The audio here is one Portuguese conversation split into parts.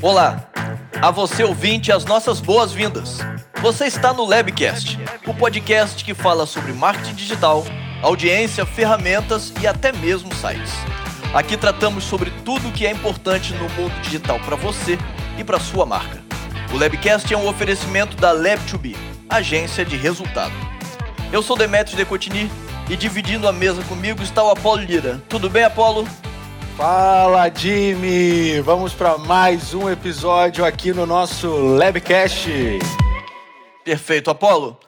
Olá, a você ouvinte as nossas boas-vindas. Você está no Labcast, o podcast que fala sobre marketing digital, audiência, ferramentas e até mesmo sites. Aqui tratamos sobre tudo o que é importante no mundo digital para você e para sua marca. O Labcast é um oferecimento da Lab2B, agência de resultado. Eu sou Demetrios Decotini e dividindo a mesa comigo está o Apolo Lira. Tudo bem, Apolo? Fala, Jimmy! Vamos para mais um episódio aqui no nosso Labcast. Perfeito, Apolo.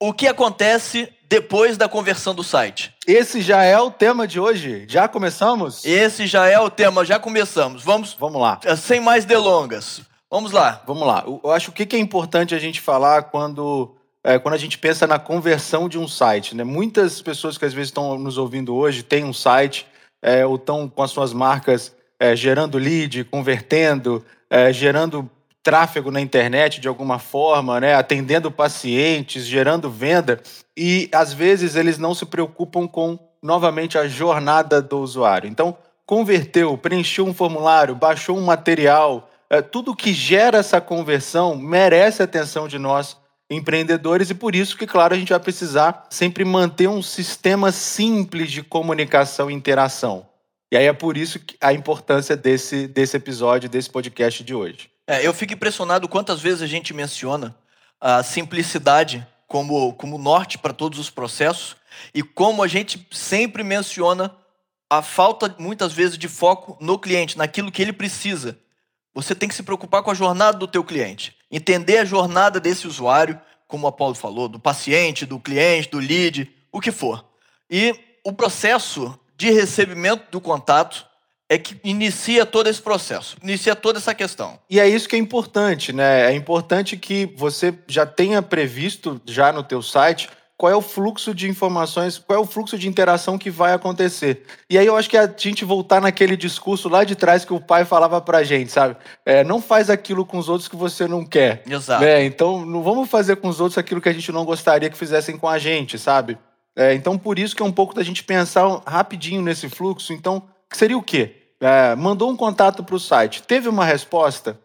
O que acontece depois da conversão do site? Esse já é o tema de hoje. Já começamos? Esse já é o tema, já começamos. Vamos, Vamos lá. eh, sem mais delongas. Vamos lá. Vamos lá. Eu acho que o que é importante a gente falar quando, é, quando a gente pensa na conversão de um site. Né? Muitas pessoas que às vezes estão nos ouvindo hoje têm um site é, ou estão com as suas marcas é, gerando lead, convertendo, é, gerando tráfego na internet de alguma forma, né? atendendo pacientes, gerando venda. E às vezes eles não se preocupam com novamente a jornada do usuário. Então, converteu, preencheu um formulário, baixou um material, é, tudo que gera essa conversão merece atenção de nós empreendedores e por isso que, claro, a gente vai precisar sempre manter um sistema simples de comunicação e interação. E aí é por isso que a importância desse, desse episódio, desse podcast de hoje. É, eu fico impressionado quantas vezes a gente menciona a simplicidade como, como norte para todos os processos e como a gente sempre menciona a falta, muitas vezes, de foco no cliente, naquilo que ele precisa. Você tem que se preocupar com a jornada do teu cliente, entender a jornada desse usuário, como o Apolo falou, do paciente, do cliente, do lead, o que for. E o processo de recebimento do contato é que inicia todo esse processo, inicia toda essa questão. E é isso que é importante, né? É importante que você já tenha previsto já no teu site qual é o fluxo de informações, qual é o fluxo de interação que vai acontecer. E aí eu acho que a gente voltar naquele discurso lá de trás que o pai falava pra gente, sabe? É, não faz aquilo com os outros que você não quer. Exato. né? Então não vamos fazer com os outros aquilo que a gente não gostaria que fizessem com a gente, sabe? É, então por isso que é um pouco da gente pensar rapidinho nesse fluxo. Então, seria o quê? É, mandou um contato para o site, teve uma resposta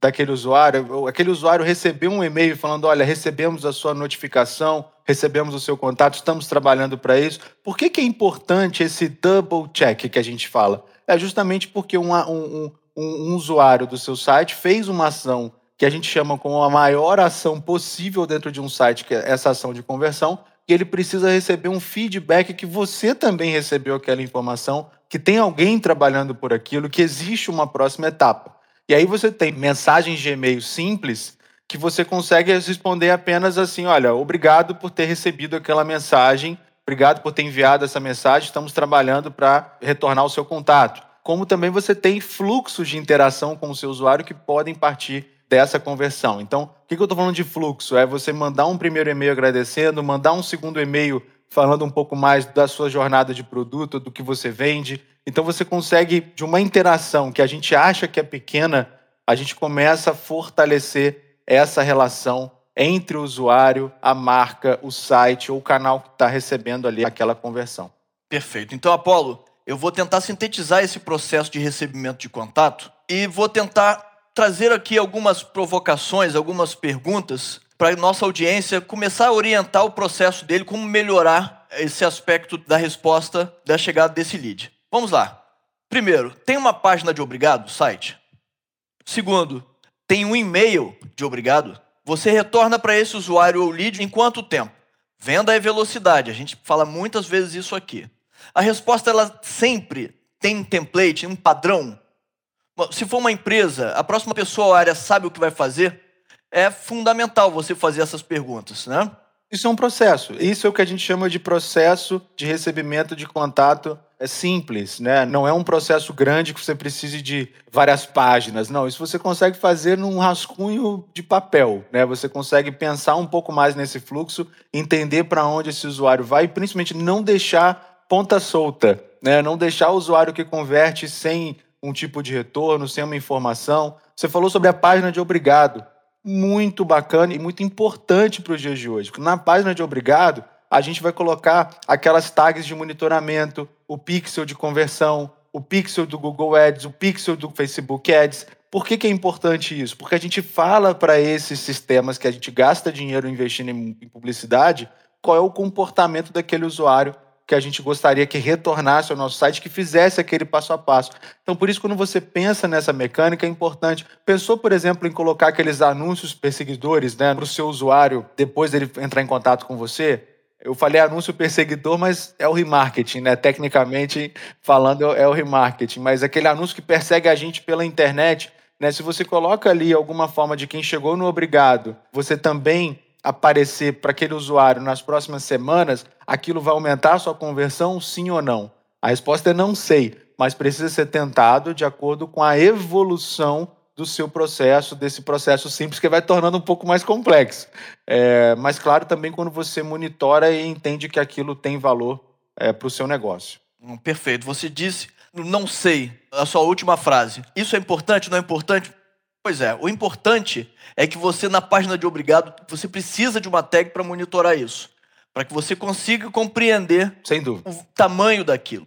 daquele usuário, aquele usuário recebeu um e-mail falando: olha, recebemos a sua notificação, recebemos o seu contato, estamos trabalhando para isso. Por que, que é importante esse double check que a gente fala? É justamente porque um, um, um, um usuário do seu site fez uma ação que a gente chama como a maior ação possível dentro de um site, que é essa ação de conversão, e ele precisa receber um feedback que você também recebeu aquela informação, que tem alguém trabalhando por aquilo, que existe uma próxima etapa. E aí você tem mensagens de e-mail simples que você consegue responder apenas assim: olha, obrigado por ter recebido aquela mensagem, obrigado por ter enviado essa mensagem, estamos trabalhando para retornar o seu contato. Como também você tem fluxos de interação com o seu usuário que podem partir dessa conversão. Então, o que eu estou falando de fluxo? É você mandar um primeiro e-mail agradecendo, mandar um segundo e-mail falando um pouco mais da sua jornada de produto, do que você vende. Então, você consegue, de uma interação que a gente acha que é pequena, a gente começa a fortalecer essa relação entre o usuário, a marca, o site ou o canal que está recebendo ali aquela conversão. Perfeito. Então, Apolo, eu vou tentar sintetizar esse processo de recebimento de contato e vou tentar trazer aqui algumas provocações, algumas perguntas para nossa audiência começar a orientar o processo dele, como melhorar esse aspecto da resposta da chegada desse lead. Vamos lá. Primeiro, tem uma página de obrigado, site? Segundo, tem um e-mail de obrigado? Você retorna para esse usuário ou lead em quanto tempo? Venda é velocidade, a gente fala muitas vezes isso aqui. A resposta ela sempre tem um template, um padrão. Se for uma empresa, a próxima pessoa ou área sabe o que vai fazer, é fundamental você fazer essas perguntas, né? Isso é um processo. Isso é o que a gente chama de processo de recebimento de contato é simples, né? Não é um processo grande que você precise de várias páginas. Não, isso você consegue fazer num rascunho de papel, né? Você consegue pensar um pouco mais nesse fluxo, entender para onde esse usuário vai e principalmente não deixar ponta solta, né? Não deixar o usuário que converte sem um tipo de retorno, sem uma informação. Você falou sobre a página de obrigado. Muito bacana e muito importante para os dias de hoje. Na página de obrigado, a gente vai colocar aquelas tags de monitoramento, o pixel de conversão, o pixel do Google Ads, o pixel do Facebook Ads. Por que, que é importante isso? Porque a gente fala para esses sistemas que a gente gasta dinheiro investindo em publicidade qual é o comportamento daquele usuário que a gente gostaria que retornasse ao nosso site, que fizesse aquele passo a passo. Então, por isso, quando você pensa nessa mecânica, é importante. Pensou, por exemplo, em colocar aqueles anúncios perseguidores né, para o seu usuário depois dele entrar em contato com você? Eu falei anúncio perseguidor, mas é o remarketing, né? Tecnicamente falando, é o remarketing. Mas aquele anúncio que persegue a gente pela internet, né? Se você coloca ali alguma forma de quem chegou no obrigado, você também aparecer para aquele usuário nas próximas semanas, aquilo vai aumentar a sua conversão, sim ou não? A resposta é não sei, mas precisa ser tentado de acordo com a evolução do seu processo, desse processo simples que vai tornando um pouco mais complexo. É, mas, claro, também quando você monitora e entende que aquilo tem valor é, para o seu negócio. Hum, perfeito. Você disse, não sei, a sua última frase. Isso é importante, não é importante? Pois é, o importante é que você, na página de obrigado, você precisa de uma tag para monitorar isso. Para que você consiga compreender Sem dúvida. o tamanho daquilo.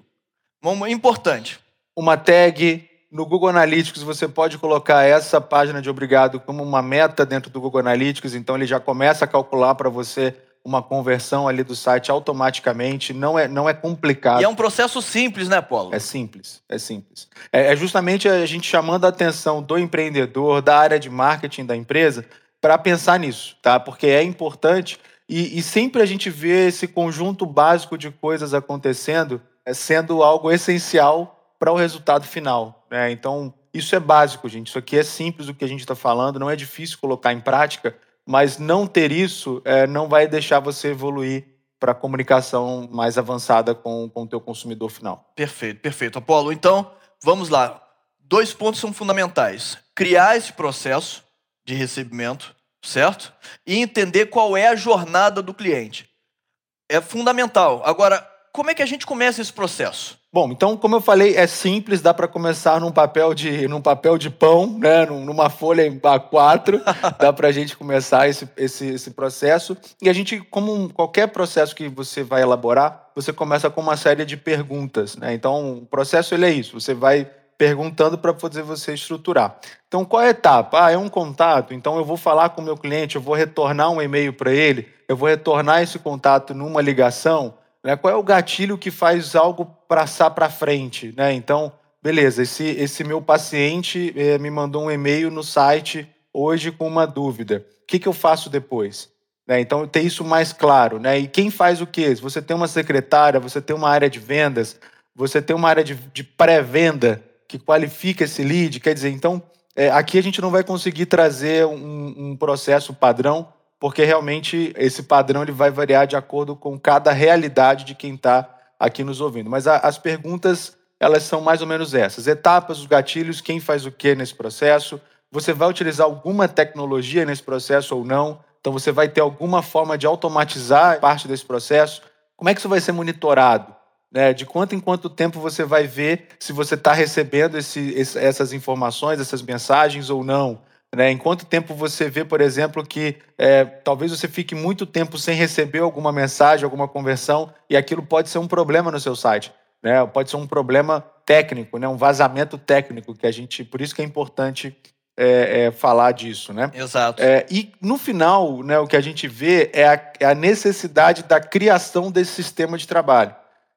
Importante. Uma tag no Google Analytics, você pode colocar essa página de obrigado como uma meta dentro do Google Analytics, então ele já começa a calcular para você uma conversão ali do site automaticamente, não é, não é complicado. E é um processo simples, né, Paulo? É simples, é simples. É, é justamente a gente chamando a atenção do empreendedor, da área de marketing da empresa, para pensar nisso, tá? Porque é importante e, e, sempre a gente vê esse conjunto básico de coisas acontecendo é, sendo algo essencial para o resultado final. Né? Então, isso é básico, gente. Isso aqui é simples o que a gente está falando, não é difícil colocar em prática mas não ter isso é, não vai deixar você evoluir para a comunicação mais avançada com, o teu consumidor final. Perfeito, perfeito. Apolo, então, vamos lá. Dois pontos são fundamentais. Criar esse processo de recebimento, certo? E entender qual é a jornada do cliente. É fundamental. Agora, como é que a gente começa esse processo? Bom, então, como eu falei, é simples, dá para começar num papel de, num papel de pão, né, numa folha em A4, dá para a gente começar esse, esse, esse processo. E a gente, como qualquer processo que você vai elaborar, você começa com uma série de perguntas. Né? Então, o processo ele é isso, você vai perguntando para fazer você estruturar. Então, qual é a etapa? Ah, é um contato, então eu vou falar com o meu cliente, eu vou retornar um e-mail para ele, eu vou retornar esse contato numa ligação, né? Qual é o gatilho que faz algo passar para frente? Né? Então, beleza, esse, esse meu paciente eh, me mandou um e-mail no site hoje com uma dúvida. O que, que eu faço depois? Né? Então, ter isso mais claro. Né? E quem faz o quê? Você tem uma secretária, você tem uma área de vendas, você tem uma área de, de pré-venda que qualifica esse lead, quer dizer, então, é, aqui a gente não vai conseguir trazer um, um processo padrão porque realmente esse padrão ele vai variar de acordo com cada realidade de quem está aqui nos ouvindo. Mas a, as perguntas elas são mais ou menos essas: etapas, os gatilhos, quem faz o que nesse processo. Você vai utilizar alguma tecnologia nesse processo ou não? Então você vai ter alguma forma de automatizar parte desse processo. Como é que isso vai ser monitorado? Né? De quanto em quanto tempo você vai ver se você está recebendo esse, essas informações, essas mensagens ou não? Né? Em quanto tempo você vê, por exemplo, que é, talvez você fique muito tempo sem receber alguma mensagem, alguma conversão, e aquilo pode ser um problema no seu site. Né? Pode ser um problema técnico, né? um vazamento técnico, que a gente. Por isso que é importante é, é, falar disso, né? Exato. É, e no final, né, o que a gente vê é a, é a necessidade da criação desse sistema de trabalho.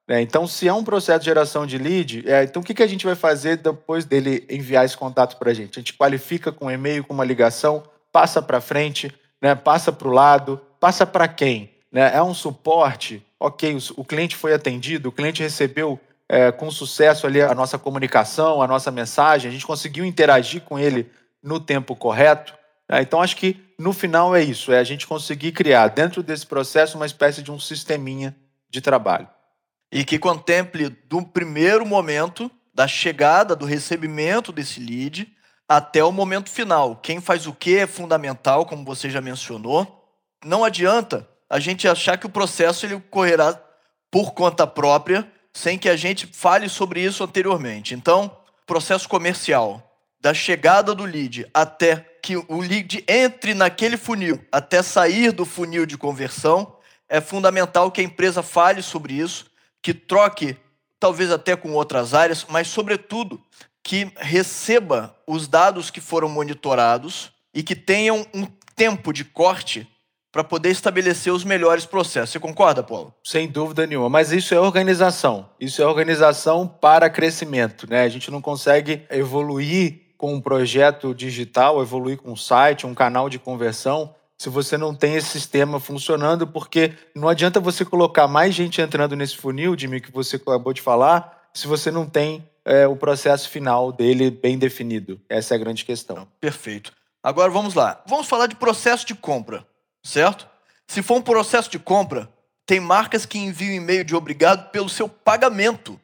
É, então, se é um processo de geração de lead, é, então o que, que a gente vai fazer depois dele enviar esse contato para a gente? A gente qualifica com um e-mail, com uma ligação, passa para frente, né, passa para o lado, passa para quem? Né? É um suporte? Ok, o, o, cliente foi atendido, o cliente recebeu é, com sucesso ali a nossa comunicação, a nossa mensagem, a gente conseguiu interagir com ele no tempo correto. Né? Então, acho que no final é isso, é a gente conseguir criar dentro desse processo uma espécie de um sisteminha de trabalho e que contemple do primeiro momento da chegada, do recebimento desse lead até o momento final. Quem faz o que é fundamental, como você já mencionou. Não adianta a gente achar que o processo ele correrá por conta própria, sem que a gente fale sobre isso anteriormente. Então, processo comercial, da chegada do lead até que o lead entre naquele funil, até sair do funil de conversão, é fundamental que a empresa fale sobre isso que troque talvez até com outras áreas, mas, sobretudo, que receba os dados que foram monitorados e que tenham um tempo de corte para poder estabelecer os melhores processos. Você concorda, Paulo? Sem dúvida nenhuma. Mas isso é organização. Isso é organização para crescimento. Né? A gente não consegue evoluir com um projeto digital, evoluir com um site, um canal de conversão, se você não tem esse sistema funcionando, porque não adianta você colocar mais gente entrando nesse funil, Jimmy, que você acabou de falar, se você não tem é, o processo final dele bem definido. Essa é a grande questão. Perfeito. Agora vamos lá. Vamos falar de processo de compra, certo? Se for um processo de compra, tem marcas que enviam e-mail de obrigado pelo seu pagamento.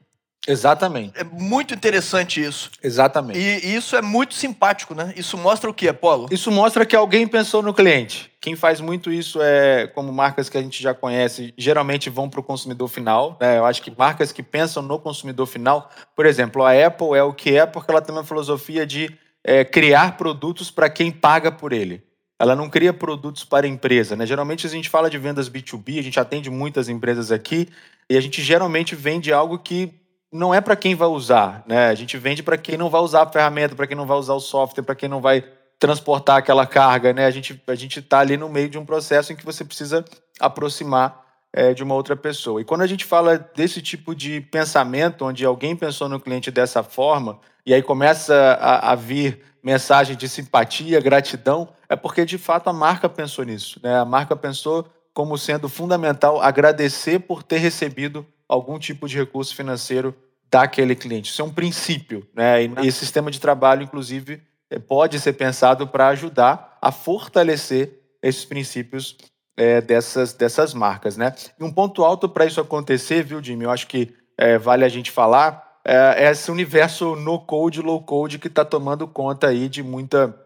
Exatamente. É muito interessante isso. Exatamente. E isso é muito simpático, né? Isso mostra o que, Apolo? Isso mostra que alguém pensou no cliente. Quem faz muito isso é, como marcas que a gente já conhece, geralmente vão para o consumidor final. Né? Eu acho que marcas que pensam no consumidor final, por exemplo, a Apple é o que é porque ela tem uma filosofia de é, criar produtos para quem paga por ele. Ela não cria produtos para a empresa. Né? Geralmente a gente fala de vendas B2B, a gente atende muitas empresas aqui, e a gente geralmente vende algo que não é para quem vai usar, né? A gente vende para quem não vai usar a ferramenta, para quem não vai usar o software, para quem não vai transportar aquela carga, né? A gente a gente está ali no meio de um processo em que você precisa aproximar é, de uma outra pessoa. E quando a gente fala desse tipo de pensamento, onde alguém pensou no cliente dessa forma, e aí começa a, a vir mensagem de simpatia, gratidão, é porque de fato a marca pensou nisso, né? A marca pensou como sendo fundamental agradecer por ter recebido algum tipo de recurso financeiro daquele cliente. Isso é um princípio, né? E esse sistema de trabalho, inclusive, é, pode ser pensado para ajudar a fortalecer esses princípios é, dessas, dessas marcas, né? E um ponto alto para isso acontecer, viu, Jimmy? Eu acho que é, vale a gente falar é, é esse universo no code, low code que está tomando conta aí de muita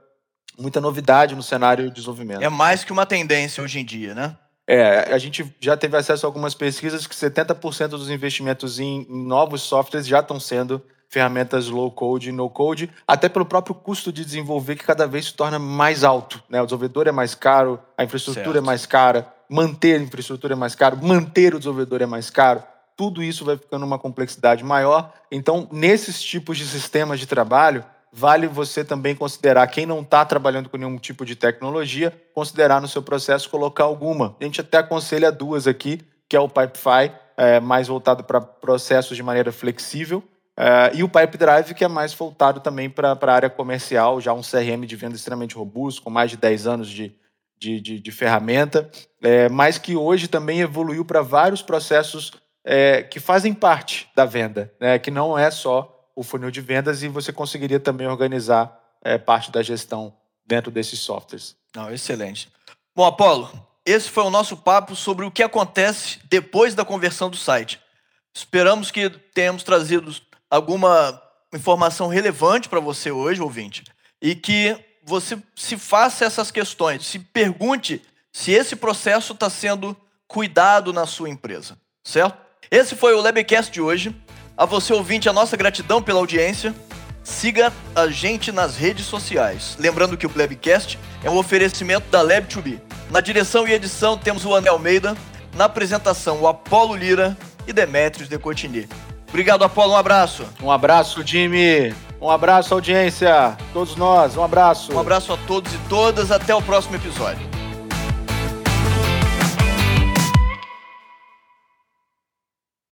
muita novidade no cenário de desenvolvimento. É mais que uma tendência hoje em dia, né? É, a gente já teve acesso a algumas pesquisas que 70% dos investimentos em, em novos softwares já estão sendo ferramentas low code e no code, até pelo próprio custo de desenvolver que cada vez se torna mais alto. Né? O desenvolvedor é mais caro, a infraestrutura é certo. é mais cara, manter a infraestrutura é mais caro, manter o desenvolvedor é mais caro. Tudo isso vai ficando uma complexidade maior. Então, nesses tipos de sistemas de trabalho, vale você também considerar, quem não está trabalhando com nenhum tipo de tecnologia, considerar no seu processo colocar alguma. A gente até aconselha duas aqui, que é o Pipefy, é, mais voltado para processos de maneira flexível, é, e o Pipedrive, que é mais voltado também para a área comercial, já um CRM de venda extremamente robusto, com mais de 10 anos de, de, de, de ferramenta, é, mas que hoje também evoluiu para vários processos é, que fazem parte da venda, né, que não é só o funil de vendas e você conseguiria também organizar é, parte da gestão dentro desses softwares. Não, excelente. Bom, Apolo, esse foi o nosso papo sobre o que acontece depois da conversão do site. Esperamos que tenhamos trazido alguma informação relevante para você hoje, ouvinte, e que você se faça essas questões, se pergunte se esse processo está sendo cuidado na sua empresa, certo? Esse foi o Labcast de hoje. A você ouvinte, a nossa gratidão pela audiência. Siga a gente nas redes sociais. Lembrando que o Plebcast é um oferecimento da Lab2B. Na direção e edição temos o Anel Almeida, na apresentação o Apolo Lira e Demetrios de. Obrigado, Apolo, um abraço. Um abraço, Jimmy. Um abraço, audiência. Todos nós, um abraço. Um abraço a todos e todas. Até o próximo episódio.